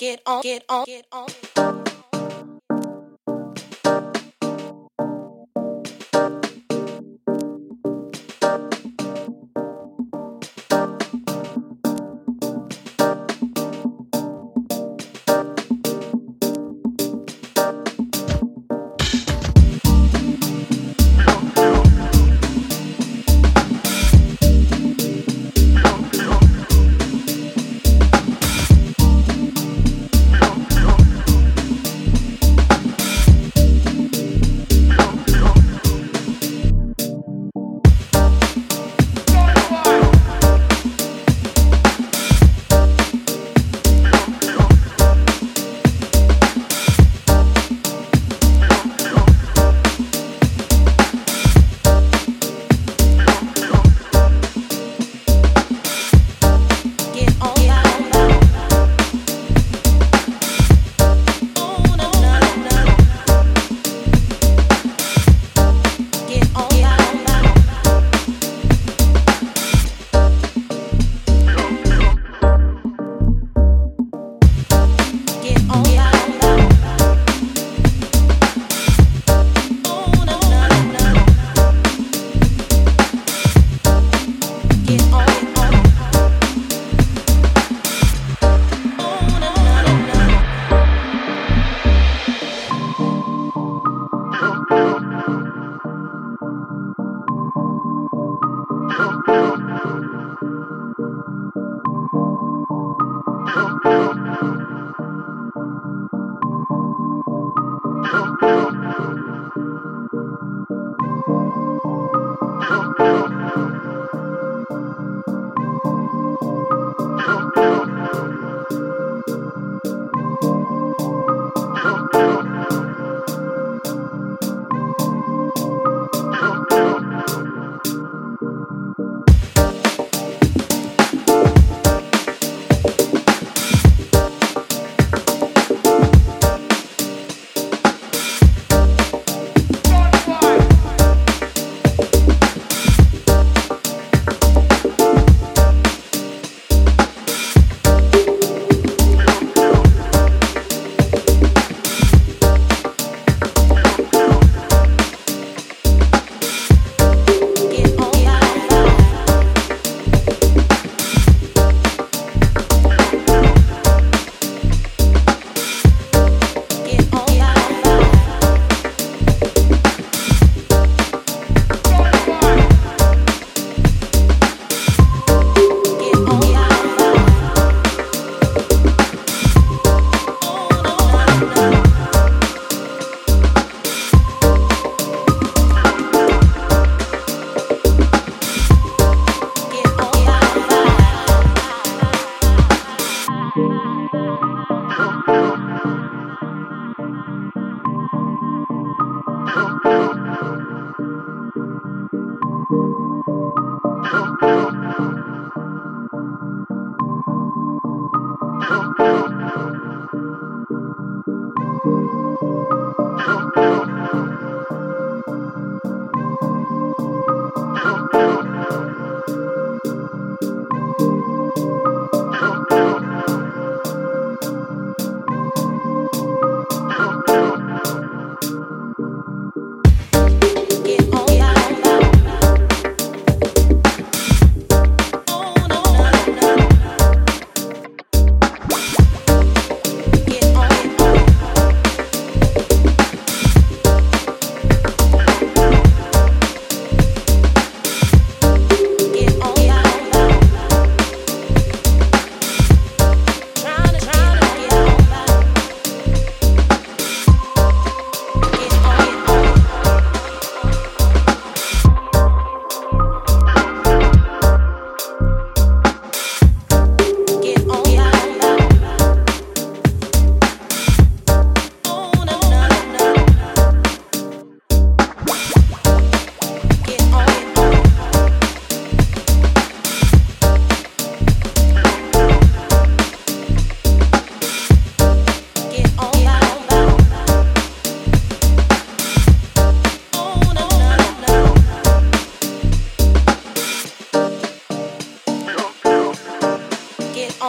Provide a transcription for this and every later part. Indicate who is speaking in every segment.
Speaker 1: Get on, get on, get on. Thank you.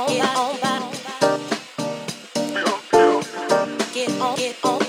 Speaker 1: get get on, get on.